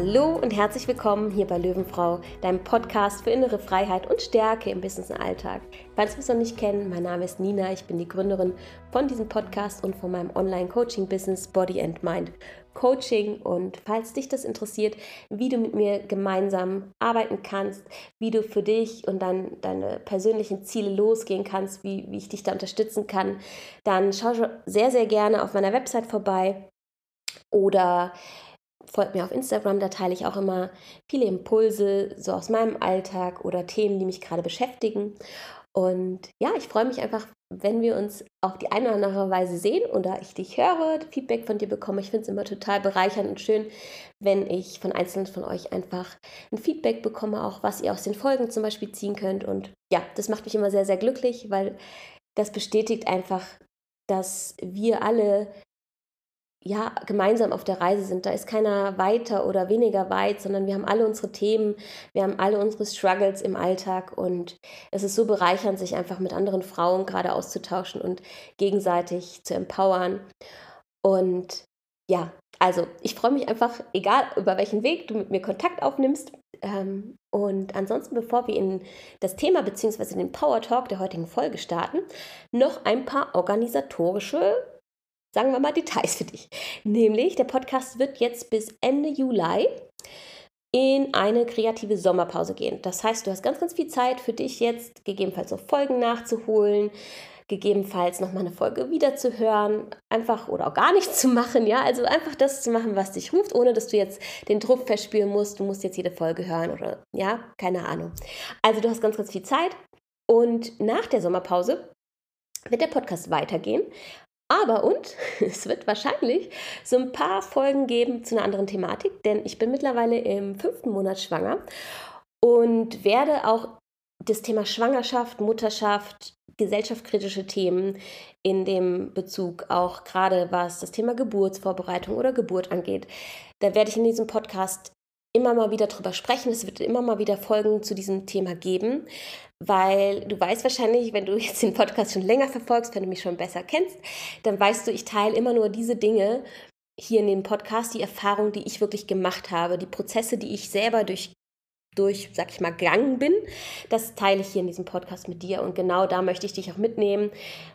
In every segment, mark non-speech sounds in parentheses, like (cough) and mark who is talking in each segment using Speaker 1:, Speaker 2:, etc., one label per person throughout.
Speaker 1: Hallo und herzlich willkommen hier bei Löwenfrau, deinem Podcast für innere Freiheit und Stärke im Business und Alltag. Falls wir es noch nicht kennen, mein Name ist Nina, ich bin die Gründerin von diesem Podcast und von meinem Online-Coaching-Business Body and Mind Coaching. Und falls dich das interessiert, wie du mit mir gemeinsam arbeiten kannst, wie du für dich und dann deine persönlichen Ziele losgehen kannst, wie, wie ich dich da unterstützen kann, dann schau sehr, sehr gerne auf meiner Website vorbei oder folgt mir auf Instagram, da teile ich auch immer viele Impulse so aus meinem Alltag oder Themen, die mich gerade beschäftigen. Und ja, ich freue mich einfach, wenn wir uns auf die eine oder andere Weise sehen oder ich dich höre, Feedback von dir bekomme. Ich finde es immer total bereichernd und schön, wenn ich von einzelnen von euch einfach ein Feedback bekomme, auch was ihr aus den Folgen zum Beispiel ziehen könnt. Und ja, das macht mich immer sehr, sehr glücklich, weil das bestätigt einfach, dass wir alle ja, gemeinsam auf der Reise sind. Da ist keiner weiter oder weniger weit, sondern wir haben alle unsere Themen, wir haben alle unsere Struggles im Alltag und es ist so bereichernd, sich einfach mit anderen Frauen gerade auszutauschen und gegenseitig zu empowern. Und ja, also ich freue mich einfach, egal über welchen Weg du mit mir Kontakt aufnimmst. Ähm, und ansonsten, bevor wir in das Thema bzw. den Power Talk der heutigen Folge starten, noch ein paar organisatorische sagen wir mal, Details für dich. Nämlich, der Podcast wird jetzt bis Ende Juli in eine kreative Sommerpause gehen. Das heißt, du hast ganz, ganz viel Zeit für dich jetzt, gegebenenfalls noch Folgen nachzuholen, gegebenenfalls nochmal eine Folge wiederzuhören, einfach oder auch gar nichts (laughs) zu machen, ja, also einfach das zu machen, was dich ruft, ohne dass du jetzt den Druck verspüren musst, du musst jetzt jede Folge hören oder ja, keine Ahnung. Also du hast ganz, ganz viel Zeit und nach der Sommerpause wird der Podcast weitergehen. Aber und (laughs) es wird wahrscheinlich so ein paar Folgen geben zu einer anderen Thematik, denn ich bin mittlerweile im fünften Monat schwanger und werde auch das Thema Schwangerschaft, Mutterschaft, gesellschaftskritische Themen in dem Bezug auch gerade was das Thema Geburtsvorbereitung oder Geburt angeht. Da werde ich in diesem Podcast immer mal wieder drüber sprechen. Es wird immer mal wieder Folgen zu diesem Thema geben, weil du weißt wahrscheinlich, wenn du (laughs) jetzt den Podcast schon länger verfolgst, wenn du mich schon besser kennst, dann weißt du, ich teile immer nur diese Dinge hier in dem Podcast, die Erfahrungen, die ich wirklich gemacht habe, die Prozesse, die ich selber durch durch, sag ich mal, gegangen bin. Das teile ich hier in diesem Podcast mit dir. Und genau da möchte ich dich auch mitnehmen,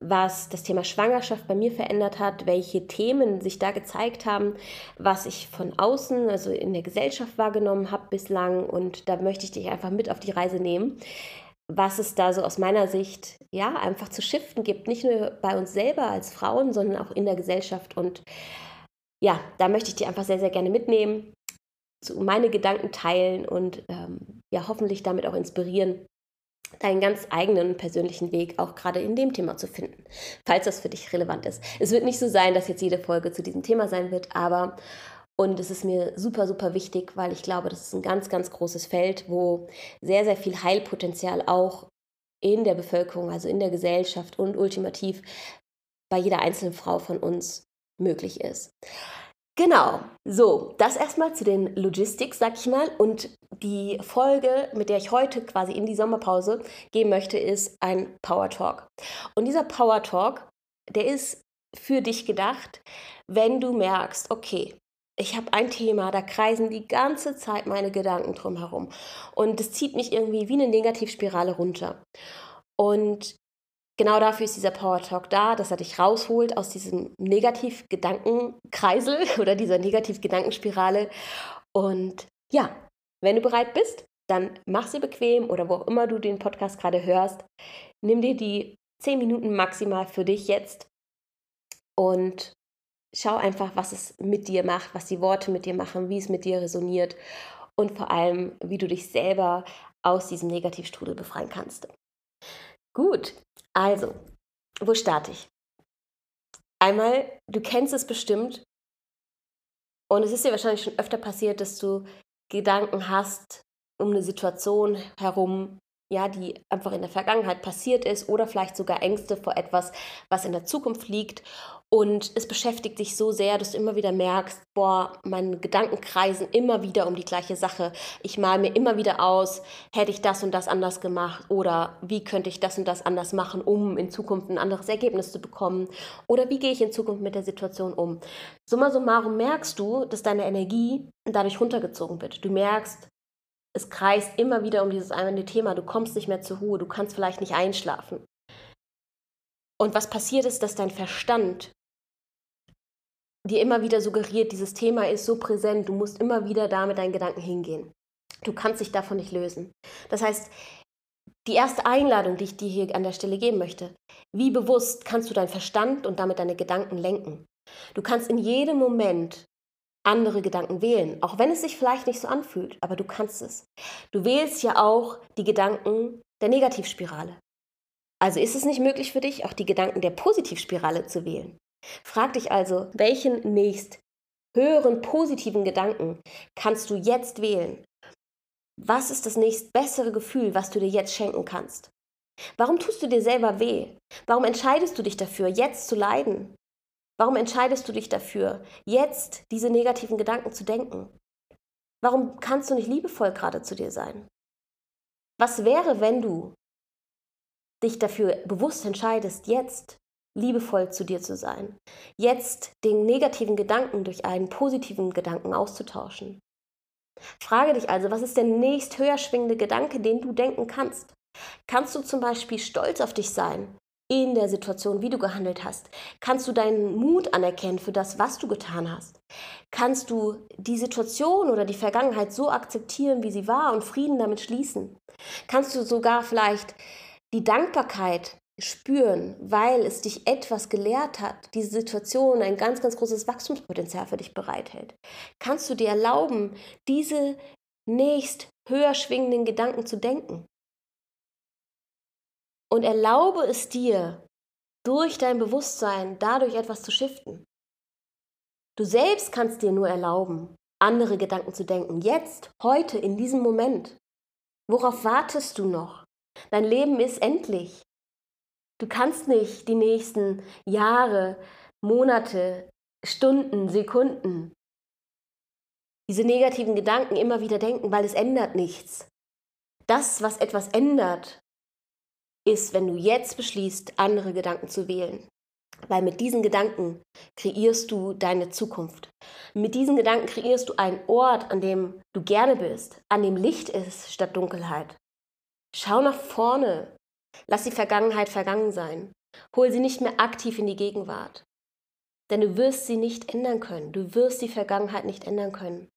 Speaker 1: was das Thema Schwangerschaft bei mir verändert hat, welche Themen sich da gezeigt haben, was ich von außen, also in der Gesellschaft wahrgenommen habe bislang. Und da möchte ich dich einfach mit auf die Reise nehmen was es da so aus meiner Sicht ja einfach zu shiften gibt, nicht nur bei uns selber als Frauen, sondern auch in der Gesellschaft. Und ja, da möchte ich dir einfach sehr, sehr gerne mitnehmen so meine Gedanken teilen und ähm, ja hoffentlich damit auch inspirieren, deinen ganz eigenen persönlichen Weg auch gerade in dem Thema zu finden, falls das für dich relevant ist. Es wird nicht so sein, dass jetzt jede Folge zu diesem Thema sein wird, aber und es ist mir super, super wichtig, weil ich glaube, das ist ein ganz, ganz großes Feld, wo sehr, sehr viel Heilpotenzial auch in der Bevölkerung, also in der Gesellschaft und ultimativ bei jeder einzelnen Frau von uns möglich ist. Genau, so, das erstmal zu den Logistics, sag ich mal. Und die Folge, mit der ich heute quasi in die Sommerpause gehen möchte, ist ein Power Talk. Und dieser Power Talk, der ist für dich gedacht, wenn du merkst, okay, ich habe ein Thema, da kreisen die ganze Zeit meine Gedanken drum herum. Und es zieht mich irgendwie wie eine Negativspirale runter. Und genau dafür ist dieser Power Talk da, dass er dich rausholt aus diesem Negativ-Gedankenkreisel (laughs) oder dieser Negativ-Gedankenspirale. Und ja, wenn du bereit bist, dann mach sie bequem oder wo auch immer du den Podcast gerade hörst. Nimm dir die 10 Minuten maximal für dich jetzt und schau einfach, was es mit dir macht, was die Worte mit dir machen, wie es mit dir resoniert und vor allem, wie du dich selber aus diesem Negativstrudel befreien kannst. Gut, also, wo starte ich? Einmal, du kennst es bestimmt und es ist dir wahrscheinlich schon öfter passiert, dass du Gedanken hast um eine Situation herum, ja, die einfach in der Vergangenheit passiert ist oder vielleicht sogar Ängste vor etwas, was in der Zukunft liegt und es beschäftigt dich so sehr, dass du immer wieder merkst, boah, meine Gedanken kreisen immer wieder um die gleiche Sache. Ich male mir immer wieder aus, hätte ich das und das anders gemacht oder wie könnte ich das und das anders machen, um in Zukunft ein anderes Ergebnis zu bekommen oder wie gehe ich in Zukunft mit der Situation um. Summa summarum merkst du, dass deine Energie dadurch runtergezogen wird. Du merkst, es kreist immer wieder um dieses eine Thema. Du kommst nicht mehr zur Ruhe, du kannst vielleicht nicht einschlafen. Und was passiert ist, dass dein Verstand dir immer wieder suggeriert, dieses Thema ist so präsent, du musst immer wieder da mit deinen Gedanken hingehen. Du kannst dich davon nicht lösen. Das heißt, die erste Einladung, die ich dir hier an der Stelle geben möchte, wie bewusst kannst du deinen Verstand und damit deine Gedanken lenken? Du kannst in jedem Moment andere Gedanken wählen, auch wenn es sich vielleicht nicht so anfühlt, aber du kannst es. Du wählst ja auch die Gedanken der Negativspirale. Also ist es nicht möglich für dich, auch die Gedanken der Positivspirale zu wählen. Frag dich also, welchen nächst höheren positiven Gedanken kannst du jetzt wählen? Was ist das nächst bessere Gefühl, was du dir jetzt schenken kannst? Warum tust du dir selber weh? Warum entscheidest du dich dafür, jetzt zu leiden? Warum entscheidest du dich dafür, jetzt diese negativen Gedanken zu denken? Warum kannst du nicht liebevoll gerade zu dir sein? Was wäre, wenn du dich dafür bewusst entscheidest, jetzt liebevoll zu dir zu sein, jetzt den negativen Gedanken durch einen positiven Gedanken auszutauschen? Frage dich also, was ist der nächst höher schwingende Gedanke, den du denken kannst? Kannst du zum Beispiel stolz auf dich sein, in der Situation, wie du gehandelt hast? Kannst du deinen Mut anerkennen für das, was du getan hast? Kannst du die Situation oder die Vergangenheit so akzeptieren, wie sie war und Frieden damit schließen? Kannst du sogar vielleicht die Dankbarkeit spüren, weil es dich etwas gelehrt hat, diese Situation ein ganz, ganz großes Wachstumspotenzial für dich bereithält? Kannst du dir erlauben, diese nächst höher schwingenden Gedanken zu denken? und erlaube es dir, durch dein Bewusstsein dadurch etwas zu shiften. Du selbst kannst dir nur erlauben, andere Gedanken zu denken. Jetzt, heute, in diesem Moment. Worauf wartest du noch? Dein Leben ist endlich. Du kannst nicht die nächsten Jahre, Monate, Stunden, Sekunden diese negativen Gedanken immer wieder denken, weil es ändert nichts. Das, was etwas ändert, ist, wenn du jetzt beschließt, andere Gedanken zu wählen. Weil mit diesen Gedanken kreierst du deine Zukunft. Mit diesen Gedanken kreierst du einen Ort, an dem du gerne bist, an dem Licht ist statt Dunkelheit. Schau nach vorne. Lass die Vergangenheit vergangen sein. Hol sie nicht mehr aktiv in die Gegenwart. Denn du wirst sie nicht ändern können. Du wirst die Vergangenheit nicht ändern können.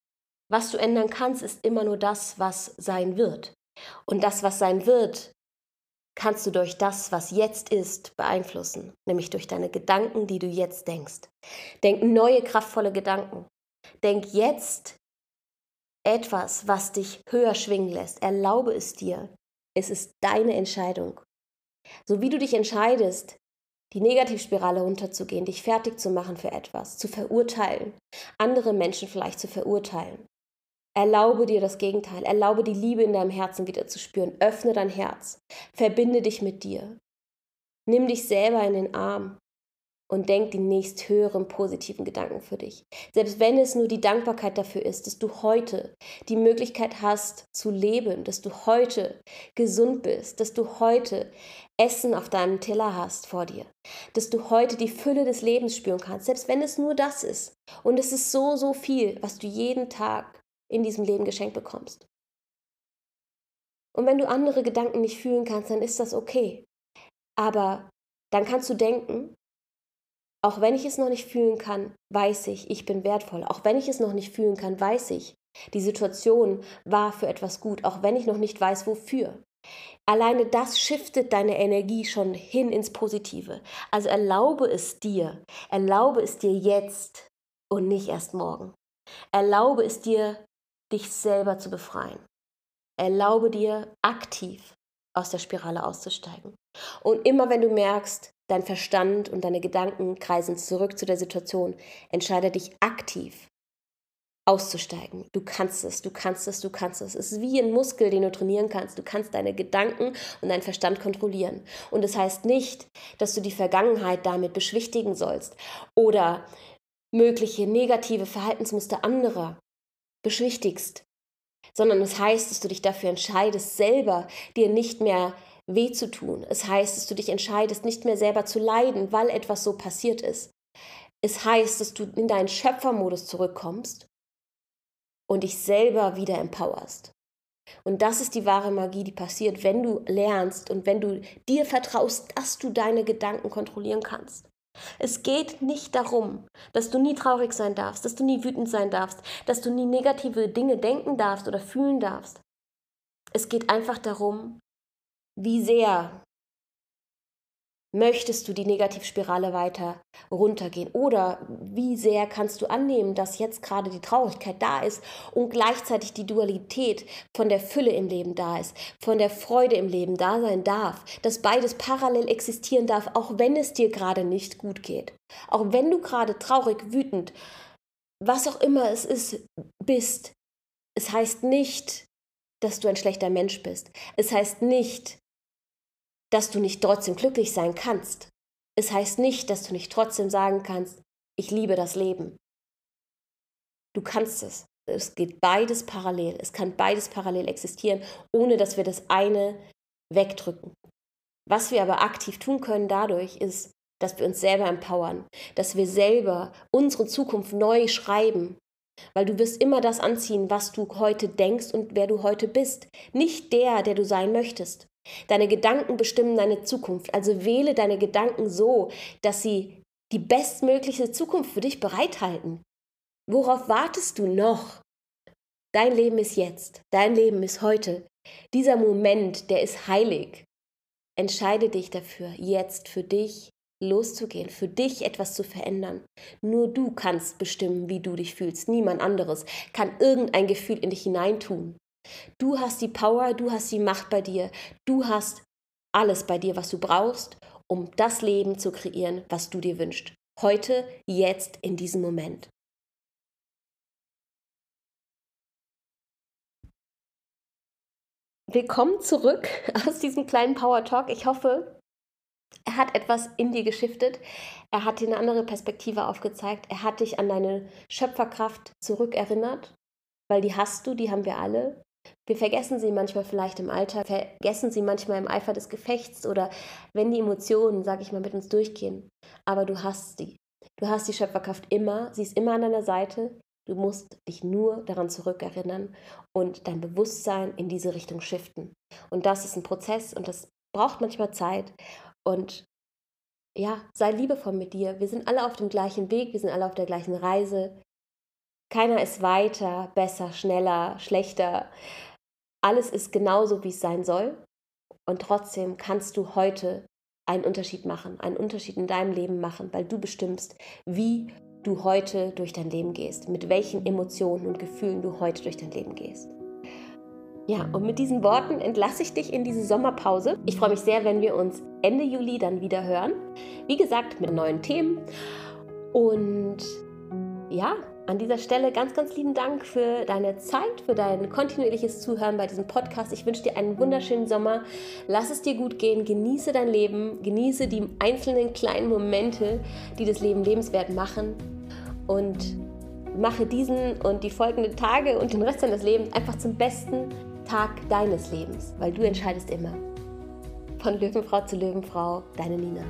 Speaker 1: Was du ändern kannst, ist immer nur das, was sein wird. Und das, was sein wird, kannst du durch das, was jetzt ist, beeinflussen, nämlich durch deine Gedanken, die du jetzt denkst. Denk neue, kraftvolle Gedanken. Denk jetzt etwas, was dich höher schwingen lässt. Erlaube es dir. Es ist deine Entscheidung. So wie du dich entscheidest, die Negativspirale runterzugehen, dich fertig zu machen für etwas, zu verurteilen, andere Menschen vielleicht zu verurteilen, Erlaube dir das Gegenteil. Erlaube die Liebe in deinem Herzen wieder zu spüren. Öffne dein Herz. Verbinde dich mit dir. Nimm dich selber in den Arm und denk die nächst höheren positiven Gedanken für dich. Selbst wenn es nur die Dankbarkeit dafür ist, dass du heute die Möglichkeit hast zu leben, dass du heute gesund bist, dass du heute Essen auf deinem Teller hast vor dir, dass du heute die Fülle des Lebens spüren kannst, selbst wenn es nur das ist. Und es ist so, so viel, was du jeden Tag in diesem Leben geschenkt bekommst. Und wenn du andere Gedanken nicht fühlen kannst, dann ist das okay. Aber dann kannst du denken, auch wenn ich es noch nicht fühlen kann, weiß ich, ich bin wertvoll. Auch wenn ich es noch nicht fühlen kann, weiß ich, die Situation war für etwas gut, auch wenn ich noch nicht weiß, wofür. Alleine das shiftet deine Energie schon hin ins Positive. Also erlaube es dir, erlaube es dir jetzt und nicht erst morgen. Erlaube es dir dich selber zu befreien. Erlaube dir aktiv aus der Spirale auszusteigen. Und immer wenn du merkst, dein Verstand und deine Gedanken kreisen zurück zu der Situation, entscheide dich aktiv auszusteigen. Du kannst es, du kannst es, du kannst es. Es ist wie ein Muskel, den du trainieren kannst. Du kannst deine Gedanken und deinen Verstand kontrollieren. Und das heißt nicht, dass du die Vergangenheit damit beschwichtigen sollst oder mögliche negative Verhaltensmuster anderer beschwichtigst, sondern es heißt, dass du dich dafür entscheidest, selber dir nicht mehr weh zu tun. Es heißt, dass du dich entscheidest, nicht mehr selber zu leiden, weil etwas so passiert ist. Es heißt, dass du in deinen Schöpfermodus zurückkommst und dich selber wieder empowerst. Und das ist die wahre Magie, die passiert, wenn du lernst und wenn du dir vertraust, dass du deine Gedanken kontrollieren kannst. Es geht nicht darum, dass du nie traurig sein darfst, dass du nie wütend sein darfst, dass du nie negative Dinge denken darfst oder fühlen darfst. Es geht einfach darum, wie sehr möchtest du die Negativspirale weiter runtergehen? Oder wie sehr kannst du annehmen, dass jetzt gerade die Traurigkeit da ist und gleichzeitig die Dualität von der Fülle im Leben da ist, von der Freude im Leben da sein darf, dass beides parallel existieren darf, auch wenn es dir gerade nicht gut geht. Auch wenn du gerade traurig, wütend, was auch immer es ist, bist. Es heißt nicht, dass du ein schlechter Mensch bist. Es heißt nicht, dass du nicht trotzdem glücklich sein kannst. Es heißt nicht, dass du nicht trotzdem sagen kannst, ich liebe das Leben. Du kannst es. Es geht beides parallel. Es kann beides parallel existieren, ohne dass wir das eine wegdrücken. Was wir aber aktiv tun können dadurch ist, dass wir uns selber empowern, dass wir selber unsere Zukunft neu schreiben, weil du wirst immer das anziehen, was du heute denkst und wer du heute bist, nicht der, der du sein möchtest. Deine Gedanken bestimmen deine Zukunft. Also wähle deine Gedanken so, dass sie die bestmögliche Zukunft für dich bereithalten. Worauf wartest du noch? Dein Leben ist jetzt. Dein Leben ist heute. Dieser Moment, der ist heilig. Entscheide dich dafür, jetzt für dich loszugehen, für dich etwas zu verändern. Nur du kannst bestimmen, wie du dich fühlst. Niemand anderes kann irgendein Gefühl in dich hineintun. Du hast die Power, du hast die Macht bei dir, du hast alles bei dir, was du brauchst, um das Leben zu kreieren, was du dir wünschst. Heute, jetzt, in diesem Moment. Willkommen zurück (laughs) aus diesem kleinen Power Talk. Ich hoffe, er hat etwas in dir geschiftet. Er hat dir eine andere Perspektive aufgezeigt. Er hat dich an deine Schöpferkraft zurückerinnert, weil die hast du, die haben wir alle. Wir vergessen sie manchmal vielleicht im Alltag, vergessen sie manchmal im Eifer des Gefechts oder wenn die Emotionen, sag ich mal, mit uns durchgehen. Aber du hast sie. Du hast die Schöpferkraft immer, sie ist immer an deiner Seite. Du musst dich nur daran zurückerinnern und dein Bewusstsein in diese Richtung shiften. Und das ist ein Prozess und das braucht manchmal Zeit. Und ja, sei liebevoll mit dir. Wir sind alle auf dem gleichen Weg, wir sind alle auf der gleichen Reise. Keiner ist weiter, besser, schneller, schlechter. Alles ist genauso, wie es sein soll. Und trotzdem kannst du heute einen Unterschied machen, einen Unterschied in deinem Leben machen, weil du bestimmst, wie du heute durch dein Leben gehst, mit welchen Emotionen und Gefühlen du heute durch dein Leben gehst. Ja, und mit diesen Worten entlasse ich dich in diese Sommerpause. Ich freue mich sehr, wenn wir uns Ende Juli dann wieder hören. Wie gesagt, mit neuen Themen. Und ja, an dieser Stelle ganz, ganz lieben Dank für deine Zeit, für dein kontinuierliches Zuhören bei diesem Podcast. Ich wünsche dir einen wunderschönen Sommer. Lass es dir gut gehen. Genieße dein Leben. Genieße die einzelnen kleinen Momente, die das Leben lebenswert machen. Und mache diesen und die folgenden Tage und den Rest deines Lebens einfach zum besten Tag deines Lebens, weil du entscheidest immer. Von Löwenfrau zu Löwenfrau, deine Nina.